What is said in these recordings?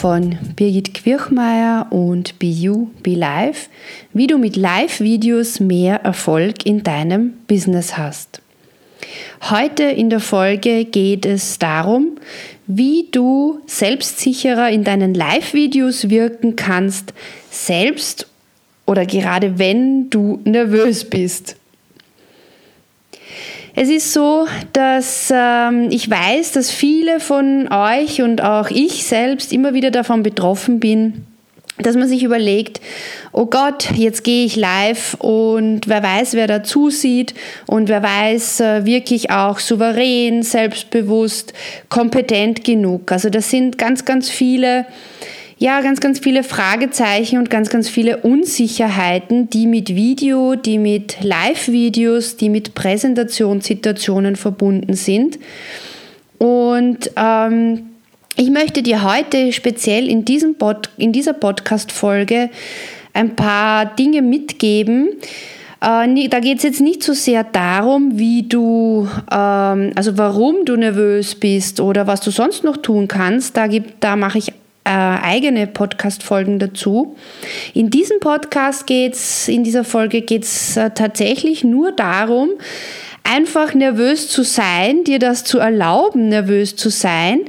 von Birgit Quirchmeier und Be You, Be Live, wie du mit Live-Videos mehr Erfolg in deinem Business hast. Heute in der Folge geht es darum, wie du selbstsicherer in deinen Live-Videos wirken kannst, selbst oder gerade wenn du nervös bist. Es ist so, dass ähm, ich weiß, dass viele von euch und auch ich selbst immer wieder davon betroffen bin, dass man sich überlegt, oh Gott, jetzt gehe ich live und wer weiß, wer da zusieht und wer weiß äh, wirklich auch souverän, selbstbewusst, kompetent genug. Also das sind ganz, ganz viele ja, ganz, ganz viele Fragezeichen und ganz, ganz viele Unsicherheiten, die mit Video, die mit Live-Videos, die mit Präsentationssituationen verbunden sind. Und ähm, ich möchte dir heute speziell in, diesem Pod, in dieser Podcast-Folge ein paar Dinge mitgeben, äh, da geht es jetzt nicht so sehr darum, wie du, ähm, also warum du nervös bist oder was du sonst noch tun kannst. Da, da mache ich äh, eigene Podcast-Folgen dazu. In diesem Podcast geht's, in dieser Folge geht es äh, tatsächlich nur darum, einfach nervös zu sein, dir das zu erlauben, nervös zu sein.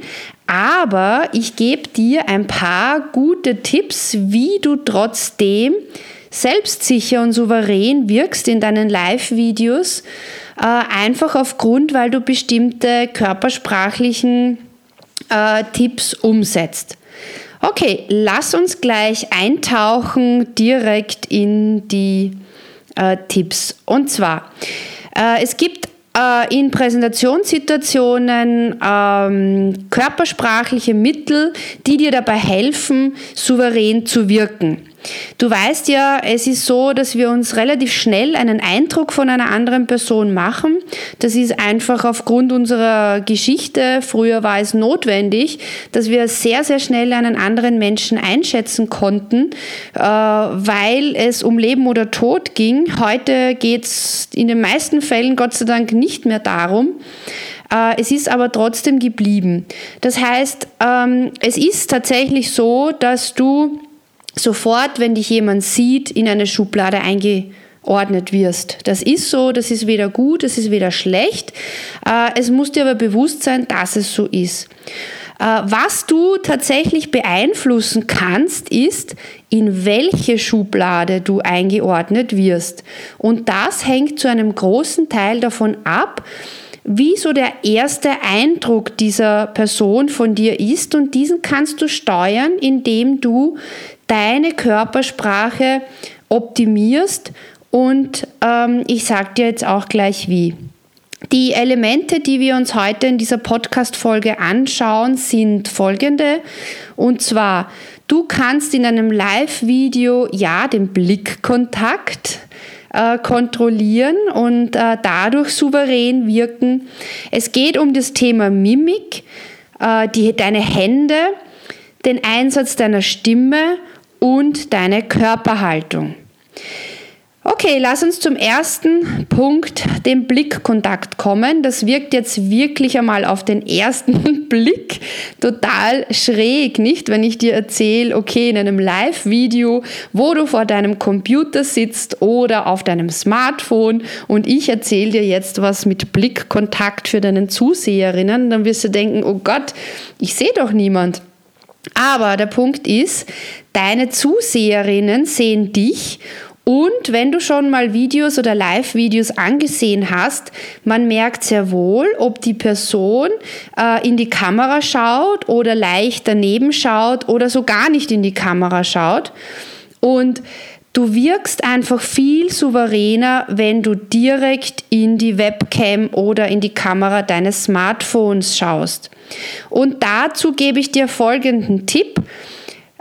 Aber ich gebe dir ein paar gute Tipps, wie du trotzdem selbstsicher und souverän wirkst in deinen Live-Videos, äh, einfach aufgrund, weil du bestimmte körpersprachlichen äh, Tipps umsetzt. Okay, lass uns gleich eintauchen direkt in die äh, Tipps. Und zwar, äh, es gibt äh, in Präsentationssituationen ähm, körpersprachliche Mittel, die dir dabei helfen, souverän zu wirken. Du weißt ja, es ist so, dass wir uns relativ schnell einen Eindruck von einer anderen Person machen. Das ist einfach aufgrund unserer Geschichte. Früher war es notwendig, dass wir sehr, sehr schnell einen anderen Menschen einschätzen konnten, äh, weil es um Leben oder Tod ging. Heute geht es in den meisten Fällen Gott sei Dank nicht mehr darum. Äh, es ist aber trotzdem geblieben. Das heißt, ähm, es ist tatsächlich so, dass du sofort, wenn dich jemand sieht, in eine Schublade eingeordnet wirst. Das ist so, das ist weder gut, das ist weder schlecht. Äh, es muss dir aber bewusst sein, dass es so ist. Äh, was du tatsächlich beeinflussen kannst, ist, in welche Schublade du eingeordnet wirst. Und das hängt zu einem großen Teil davon ab, wie so der erste Eindruck dieser Person von dir ist und diesen kannst du steuern, indem du deine Körpersprache optimierst und ähm, ich sage dir jetzt auch gleich wie. Die Elemente, die wir uns heute in dieser Podcast-Folge anschauen, sind folgende. Und zwar, du kannst in einem Live-Video ja den Blickkontakt äh, kontrollieren und äh, dadurch souverän wirken. Es geht um das Thema Mimik, äh, die, deine Hände, den Einsatz deiner Stimme und deine Körperhaltung. Okay, lass uns zum ersten Punkt, dem Blickkontakt kommen. Das wirkt jetzt wirklich einmal auf den ersten Blick total schräg, nicht? Wenn ich dir erzähle, okay, in einem Live-Video, wo du vor deinem Computer sitzt oder auf deinem Smartphone und ich erzähle dir jetzt was mit Blickkontakt für deinen Zuseherinnen, dann wirst du denken, oh Gott, ich sehe doch niemand. Aber der Punkt ist, deine Zuseherinnen sehen dich und wenn du schon mal Videos oder Live-Videos angesehen hast, man merkt sehr wohl, ob die Person äh, in die Kamera schaut oder leicht daneben schaut oder so gar nicht in die Kamera schaut. Und du wirkst einfach viel souveräner, wenn du direkt in die Webcam oder in die Kamera deines Smartphones schaust. Und dazu gebe ich dir folgenden Tipp.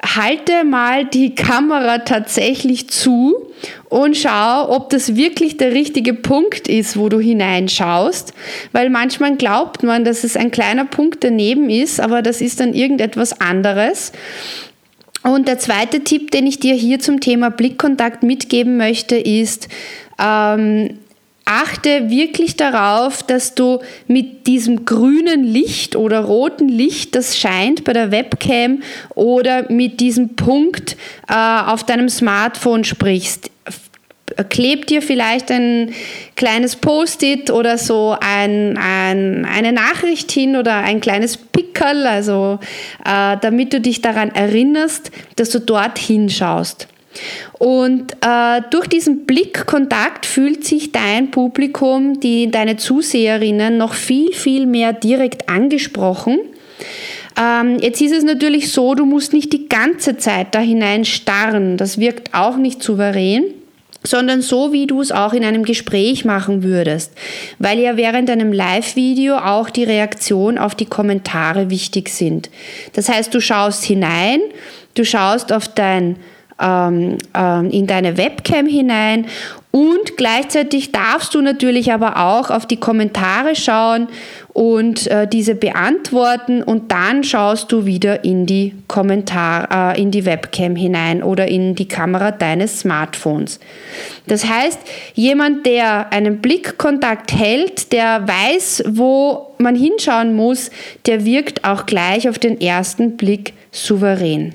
halte mal die Kamera tatsächlich zu und schau, ob das wirklich der richtige Punkt ist, wo du hineinschaust, weil manchmal glaubt man, dass es ein kleiner Punkt daneben ist, aber das ist dann irgendetwas anderes. Und der zweite Tipp, den ich dir hier zum Thema Blickkontakt mitgeben möchte, ist, ähm, achte wirklich darauf, dass du mit diesem grünen Licht oder roten Licht, das scheint bei der Webcam oder mit diesem Punkt äh, auf deinem Smartphone sprichst. Klebt dir vielleicht ein kleines Post-it oder so ein, ein, eine Nachricht hin oder ein kleines Pickerl, also äh, damit du dich daran erinnerst, dass du dort hinschaust. Und äh, durch diesen Blickkontakt fühlt sich dein Publikum, die, deine Zuseherinnen noch viel, viel mehr direkt angesprochen. Ähm, jetzt ist es natürlich so, du musst nicht die ganze Zeit da hinein starren. Das wirkt auch nicht souverän sondern so, wie du es auch in einem Gespräch machen würdest, weil ja während einem Live-Video auch die Reaktion auf die Kommentare wichtig sind. Das heißt, du schaust hinein, du schaust auf dein ähm, ähm, in deine Webcam hinein und gleichzeitig darfst du natürlich aber auch auf die Kommentare schauen und äh, diese beantworten und dann schaust du wieder in die Kommentar, äh, in die Webcam hinein oder in die Kamera deines Smartphones. Das heißt, jemand, der einen Blickkontakt hält, der weiß, wo man hinschauen muss, der wirkt auch gleich auf den ersten Blick souverän.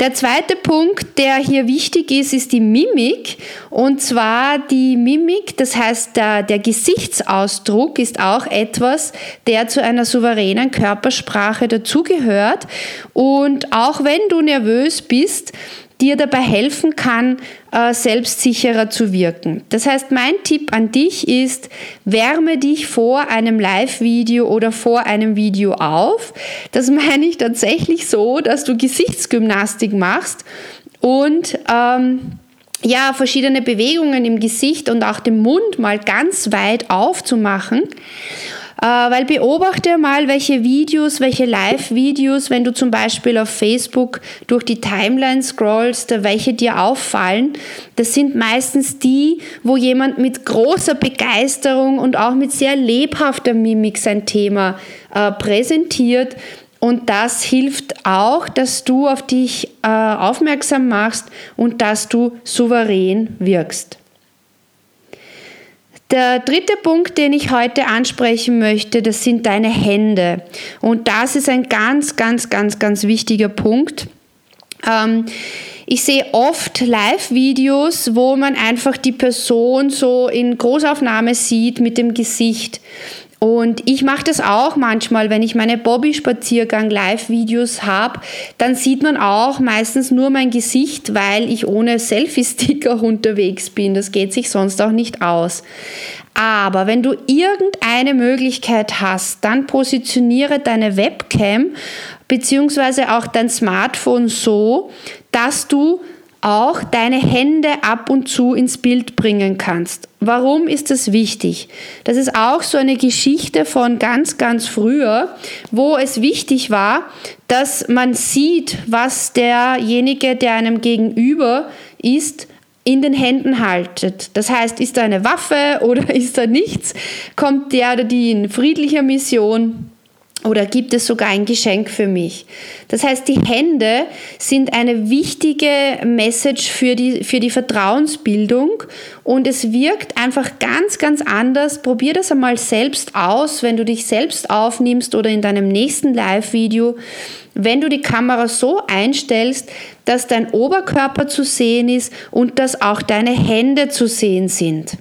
Der zweite Punkt, der hier wichtig ist, ist die Mimik. Und zwar die Mimik, das heißt der, der Gesichtsausdruck ist auch etwas, der zu einer souveränen Körpersprache dazugehört. Und auch wenn du nervös bist, dir dabei helfen kann, äh, selbstsicherer zu wirken. Das heißt, mein Tipp an dich ist, wärme dich vor einem Live-Video oder vor einem Video auf. Das meine ich tatsächlich so, dass du Gesichtsgymnastik machst und ähm, ja, verschiedene Bewegungen im Gesicht und auch den Mund mal ganz weit aufzumachen. Äh, weil beobachte mal, welche Videos, welche Live-Videos, wenn du zum Beispiel auf Facebook durch die Timeline scrollst, welche dir auffallen. Das sind meistens die, wo jemand mit großer Begeisterung und auch mit sehr lebhafter Mimik sein Thema äh, präsentiert. Und das hilft auch, dass du auf dich äh, aufmerksam machst und dass du souverän wirkst. Der dritte Punkt, den ich heute ansprechen möchte, das sind deine Hände. Und das ist ein ganz, ganz, ganz, ganz wichtiger Punkt. Ähm, ich sehe oft Live-Videos, wo man einfach die Person so in Großaufnahme sieht mit dem Gesicht. Und ich mache das auch manchmal, wenn ich meine Bobby-Spaziergang-Live-Videos habe, dann sieht man auch meistens nur mein Gesicht, weil ich ohne Selfie-Sticker unterwegs bin. Das geht sich sonst auch nicht aus. Aber wenn du irgendeine Möglichkeit hast, dann positioniere deine Webcam beziehungsweise auch dein Smartphone so, dass du auch deine Hände ab und zu ins Bild bringen kannst. Warum ist das wichtig? Das ist auch so eine Geschichte von ganz, ganz früher, wo es wichtig war, dass man sieht, was derjenige, der einem gegenüber ist, in den Händen haltet. Das heißt, ist da eine Waffe oder ist da nichts? Kommt der oder die in friedlicher Mission? Oder gibt es sogar ein Geschenk für mich? Das heißt, die Hände sind eine wichtige Message für die, für die Vertrauensbildung und es wirkt einfach ganz, ganz anders. Probier das einmal selbst aus, wenn du dich selbst aufnimmst oder in deinem nächsten Live-Video. Wenn du die Kamera so einstellst, dass dein Oberkörper zu sehen ist und dass auch deine Hände zu sehen sind.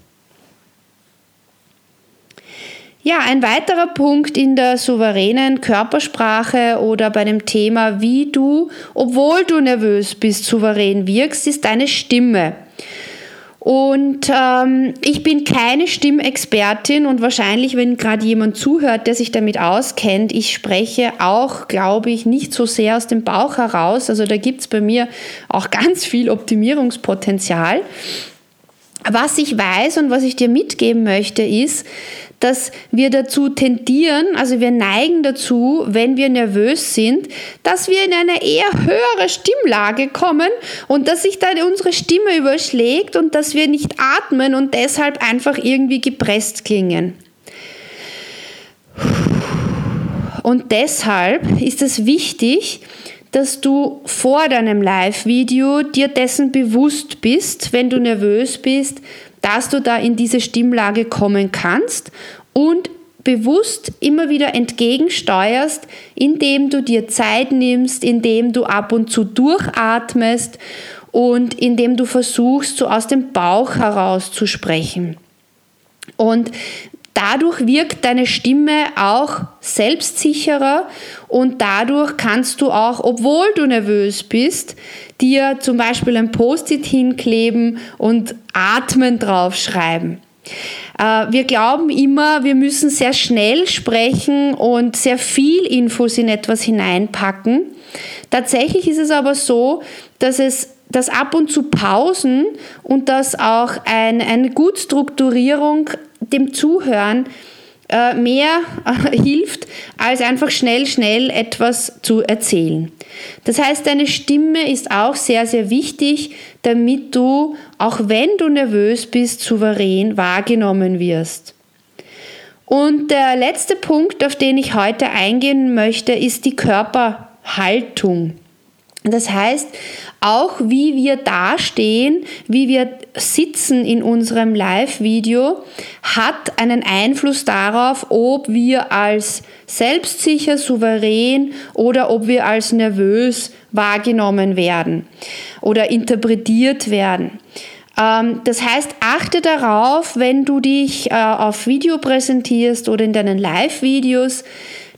Ja, ein weiterer Punkt in der souveränen Körpersprache oder bei dem Thema, wie du, obwohl du nervös bist, souverän wirkst, ist deine Stimme. Und ähm, ich bin keine Stimmexpertin und wahrscheinlich, wenn gerade jemand zuhört, der sich damit auskennt, ich spreche auch, glaube ich, nicht so sehr aus dem Bauch heraus. Also da gibt es bei mir auch ganz viel Optimierungspotenzial. Was ich weiß und was ich dir mitgeben möchte, ist, dass wir dazu tendieren, also wir neigen dazu, wenn wir nervös sind, dass wir in eine eher höhere Stimmlage kommen und dass sich dann unsere Stimme überschlägt und dass wir nicht atmen und deshalb einfach irgendwie gepresst klingen. Und deshalb ist es wichtig, dass du vor deinem Live-Video dir dessen bewusst bist, wenn du nervös bist, dass du da in diese Stimmlage kommen kannst und bewusst immer wieder entgegensteuerst, indem du dir Zeit nimmst, indem du ab und zu durchatmest und indem du versuchst, so aus dem Bauch heraus zu sprechen. Und Dadurch wirkt deine Stimme auch selbstsicherer und dadurch kannst du auch, obwohl du nervös bist, dir zum Beispiel ein Post-it hinkleben und Atmen draufschreiben. Äh, wir glauben immer, wir müssen sehr schnell sprechen und sehr viel Infos in etwas hineinpacken. Tatsächlich ist es aber so, dass es dass ab und zu Pausen und dass auch ein, eine gut Strukturierung dem Zuhören mehr äh, hilft, als einfach schnell, schnell etwas zu erzählen. Das heißt, deine Stimme ist auch sehr, sehr wichtig, damit du, auch wenn du nervös bist, souverän wahrgenommen wirst. Und der letzte Punkt, auf den ich heute eingehen möchte, ist die Körperhaltung. Das heißt, auch wie wir dastehen, wie wir sitzen in unserem Live-Video, hat einen Einfluss darauf, ob wir als selbstsicher, souverän oder ob wir als nervös wahrgenommen werden oder interpretiert werden. Ähm, das heißt, achte darauf, wenn du dich äh, auf Video präsentierst oder in deinen Live-Videos,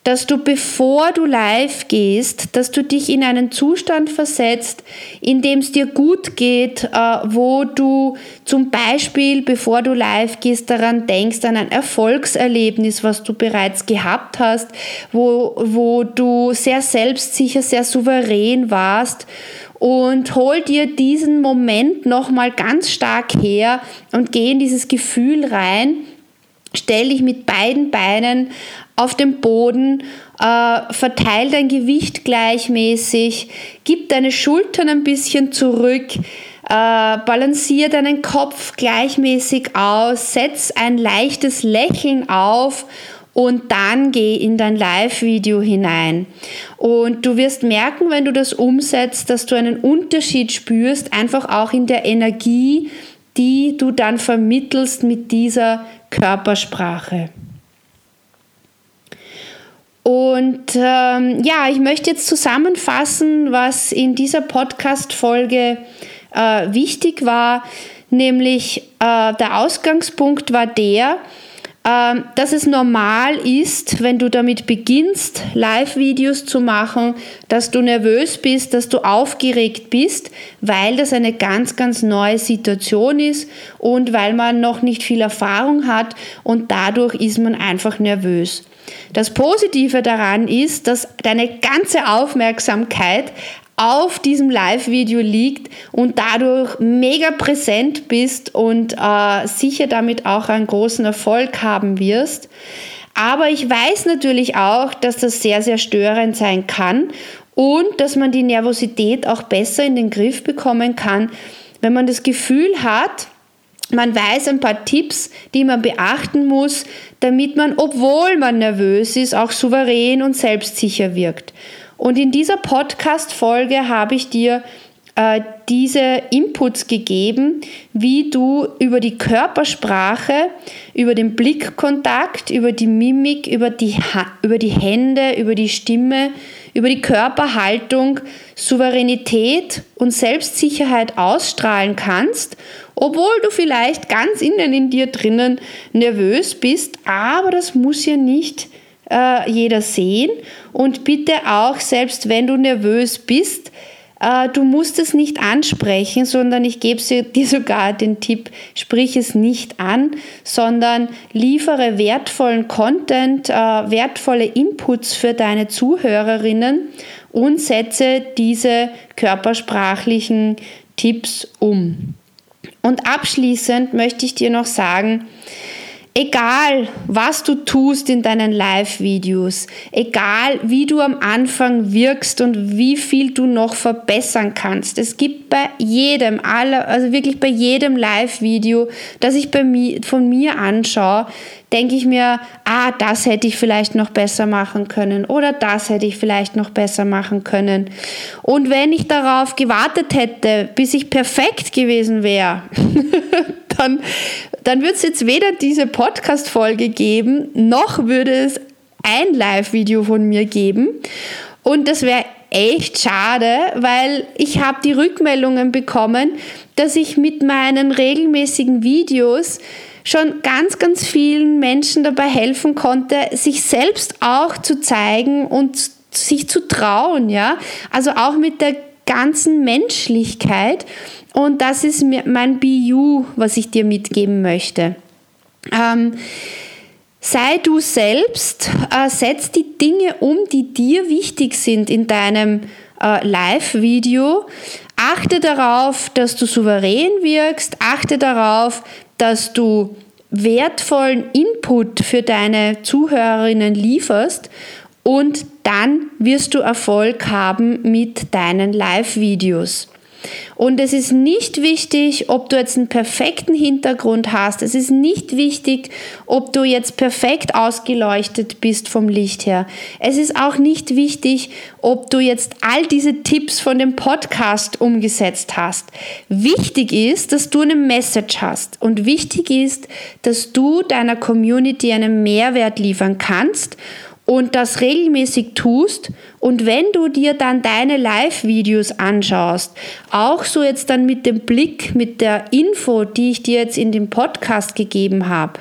dass du bevor du live gehst, dass du dich in einen Zustand versetzt, in dem es dir gut geht, äh, wo du zum Beispiel, bevor du live gehst, daran denkst, an ein Erfolgserlebnis, was du bereits gehabt hast, wo, wo du sehr selbstsicher, sehr souverän warst und hol dir diesen Moment nochmal ganz stark her und geh in dieses Gefühl rein. Stell dich mit beiden Beinen auf dem Boden, äh, verteil dein Gewicht gleichmäßig, gib deine Schultern ein bisschen zurück, äh, balanciere deinen Kopf gleichmäßig aus, setz ein leichtes Lächeln auf und dann geh in dein Live-Video hinein. Und du wirst merken, wenn du das umsetzt, dass du einen Unterschied spürst, einfach auch in der Energie, die du dann vermittelst mit dieser Körpersprache. Und ähm, ja, ich möchte jetzt zusammenfassen, was in dieser Podcast-Folge äh, wichtig war, nämlich äh, der Ausgangspunkt war der, äh, dass es normal ist, wenn du damit beginnst, Live-Videos zu machen, dass du nervös bist, dass du aufgeregt bist, weil das eine ganz, ganz neue Situation ist und weil man noch nicht viel Erfahrung hat und dadurch ist man einfach nervös. Das Positive daran ist, dass deine ganze Aufmerksamkeit auf diesem Live-Video liegt und dadurch mega präsent bist und äh, sicher damit auch einen großen Erfolg haben wirst. Aber ich weiß natürlich auch, dass das sehr, sehr störend sein kann und dass man die Nervosität auch besser in den Griff bekommen kann, wenn man das Gefühl hat, man weiß ein paar Tipps, die man beachten muss, damit man, obwohl man nervös ist, auch souverän und selbstsicher wirkt. Und in dieser Podcast-Folge habe ich dir äh, diese Inputs gegeben, wie du über die Körpersprache, über den Blickkontakt, über die Mimik, über die, über die Hände, über die Stimme, über die Körperhaltung Souveränität und Selbstsicherheit ausstrahlen kannst obwohl du vielleicht ganz innen in dir drinnen nervös bist, aber das muss ja nicht äh, jeder sehen. Und bitte auch, selbst wenn du nervös bist, äh, du musst es nicht ansprechen, sondern ich gebe dir sogar den Tipp, sprich es nicht an, sondern liefere wertvollen Content, äh, wertvolle Inputs für deine Zuhörerinnen und setze diese körpersprachlichen Tipps um. Und abschließend möchte ich dir noch sagen, Egal, was du tust in deinen Live-Videos, egal wie du am Anfang wirkst und wie viel du noch verbessern kannst. Es gibt bei jedem, also wirklich bei jedem Live-Video, das ich bei mir, von mir anschaue, denke ich mir, ah, das hätte ich vielleicht noch besser machen können oder das hätte ich vielleicht noch besser machen können. Und wenn ich darauf gewartet hätte, bis ich perfekt gewesen wäre, dann, dann würde es jetzt weder diese Podcast-Folge geben, noch würde es ein Live-Video von mir geben. Und das wäre echt schade, weil ich habe die Rückmeldungen bekommen, dass ich mit meinen regelmäßigen Videos schon ganz, ganz vielen Menschen dabei helfen konnte, sich selbst auch zu zeigen und sich zu trauen, ja. Also auch mit der ganzen Menschlichkeit. Und das ist mein BU, was ich dir mitgeben möchte. Ähm, sei du selbst, äh, setz die Dinge um, die dir wichtig sind in deinem äh, Live-Video. Achte darauf, dass du souverän wirkst. Achte darauf, dass du wertvollen Input für deine Zuhörerinnen lieferst und dann wirst du Erfolg haben mit deinen Live-Videos. Und es ist nicht wichtig, ob du jetzt einen perfekten Hintergrund hast. Es ist nicht wichtig, ob du jetzt perfekt ausgeleuchtet bist vom Licht her. Es ist auch nicht wichtig, ob du jetzt all diese Tipps von dem Podcast umgesetzt hast. Wichtig ist, dass du eine Message hast. Und wichtig ist, dass du deiner Community einen Mehrwert liefern kannst und das regelmäßig tust und wenn du dir dann deine Live-Videos anschaust, auch so jetzt dann mit dem Blick, mit der Info, die ich dir jetzt in dem Podcast gegeben habe,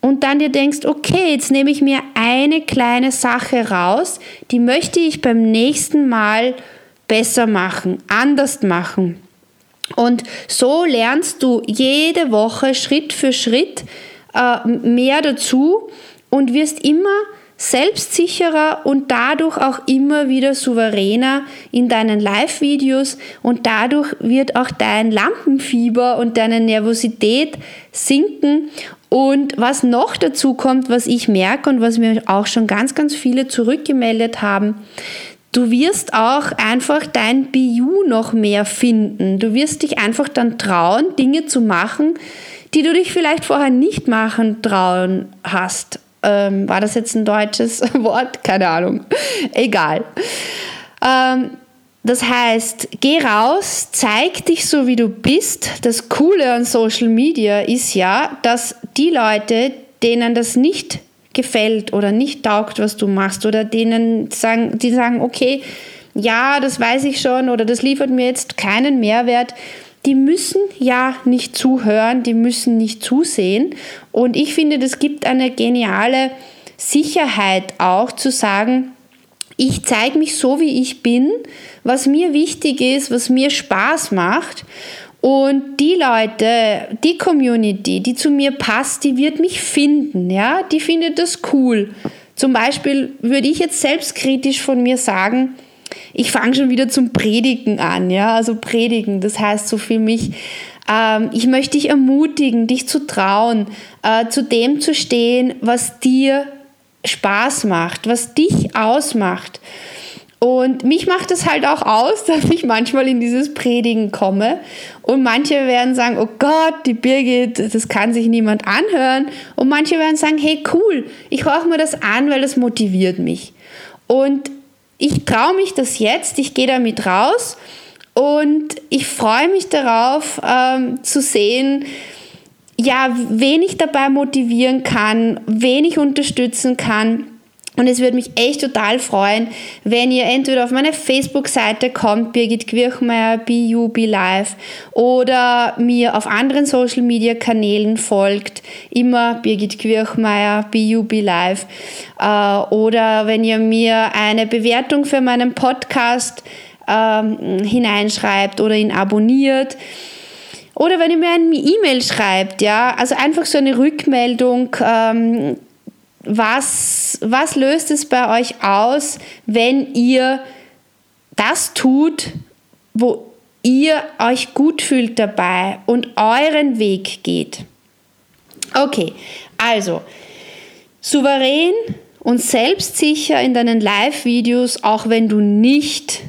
und dann dir denkst, okay, jetzt nehme ich mir eine kleine Sache raus, die möchte ich beim nächsten Mal besser machen, anders machen. Und so lernst du jede Woche Schritt für Schritt äh, mehr dazu und wirst immer selbstsicherer und dadurch auch immer wieder souveräner in deinen Live-Videos und dadurch wird auch dein Lampenfieber und deine Nervosität sinken. Und was noch dazu kommt, was ich merke und was mir auch schon ganz, ganz viele zurückgemeldet haben, Du wirst auch einfach dein BU noch mehr finden. Du wirst dich einfach dann trauen, Dinge zu machen, die du dich vielleicht vorher nicht machen trauen hast. Ähm, war das jetzt ein deutsches Wort? Keine Ahnung. Egal. Ähm, das heißt, geh raus, zeig dich so, wie du bist. Das Coole an Social Media ist ja, dass die Leute, denen das nicht gefällt oder nicht taugt, was du machst, oder denen sagen, die sagen, okay, ja, das weiß ich schon oder das liefert mir jetzt keinen Mehrwert, die müssen ja nicht zuhören, die müssen nicht zusehen. Und ich finde, das gibt eine geniale Sicherheit auch zu sagen, ich zeige mich so, wie ich bin, was mir wichtig ist, was mir Spaß macht. Und die Leute, die Community, die zu mir passt, die wird mich finden, ja, die findet das cool. Zum Beispiel würde ich jetzt selbstkritisch von mir sagen, ich fange schon wieder zum Predigen an, ja, also predigen, das heißt so für mich, ähm, ich möchte dich ermutigen, dich zu trauen, äh, zu dem zu stehen, was dir Spaß macht, was dich ausmacht. Und mich macht es halt auch aus, dass ich manchmal in dieses Predigen komme. Und manche werden sagen, oh Gott, die Birgit, das kann sich niemand anhören. Und manche werden sagen, hey cool, ich höre mir das an, weil das motiviert mich. Und ich traue mich das jetzt, ich gehe damit raus und ich freue mich darauf ähm, zu sehen, ja, wen ich dabei motivieren kann, wen ich unterstützen kann und es würde mich echt total freuen, wenn ihr entweder auf meine Facebook-Seite kommt, Birgit Quirchmeier, BUB Live, oder mir auf anderen Social-Media-Kanälen folgt, immer Birgit Quirchmeier, BUB Live, äh, oder wenn ihr mir eine Bewertung für meinen Podcast ähm, hineinschreibt oder ihn abonniert. Oder wenn ihr mir eine E-Mail schreibt, ja, also einfach so eine Rückmeldung, ähm, was, was löst es bei euch aus, wenn ihr das tut, wo ihr euch gut fühlt dabei und euren Weg geht? Okay, Also, souverän und selbstsicher in deinen Live-Videos, auch wenn du nicht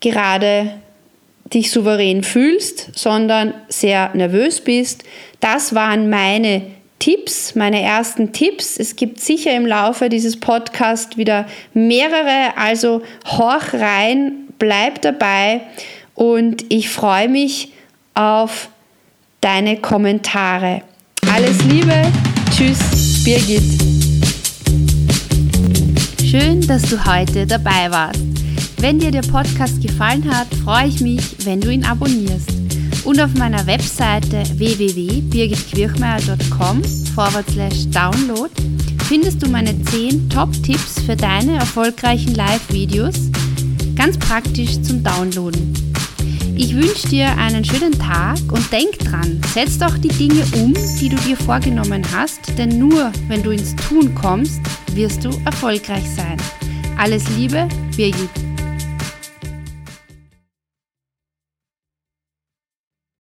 gerade dich souverän fühlst, sondern sehr nervös bist. Das waren meine Tipps, meine ersten Tipps. Es gibt sicher im Laufe dieses Podcasts wieder mehrere, also horch rein, bleib dabei und ich freue mich auf deine Kommentare. Alles Liebe, tschüss, Birgit. Schön, dass du heute dabei warst. Wenn dir der Podcast gefallen hat, freue ich mich, wenn du ihn abonnierst. Und auf meiner Webseite www.birgitquirchmeier.com download findest du meine 10 Top-Tipps für deine erfolgreichen Live-Videos, ganz praktisch zum Downloaden. Ich wünsche dir einen schönen Tag und denk dran, setz doch die Dinge um, die du dir vorgenommen hast, denn nur wenn du ins Tun kommst, wirst du erfolgreich sein. Alles Liebe, Birgit.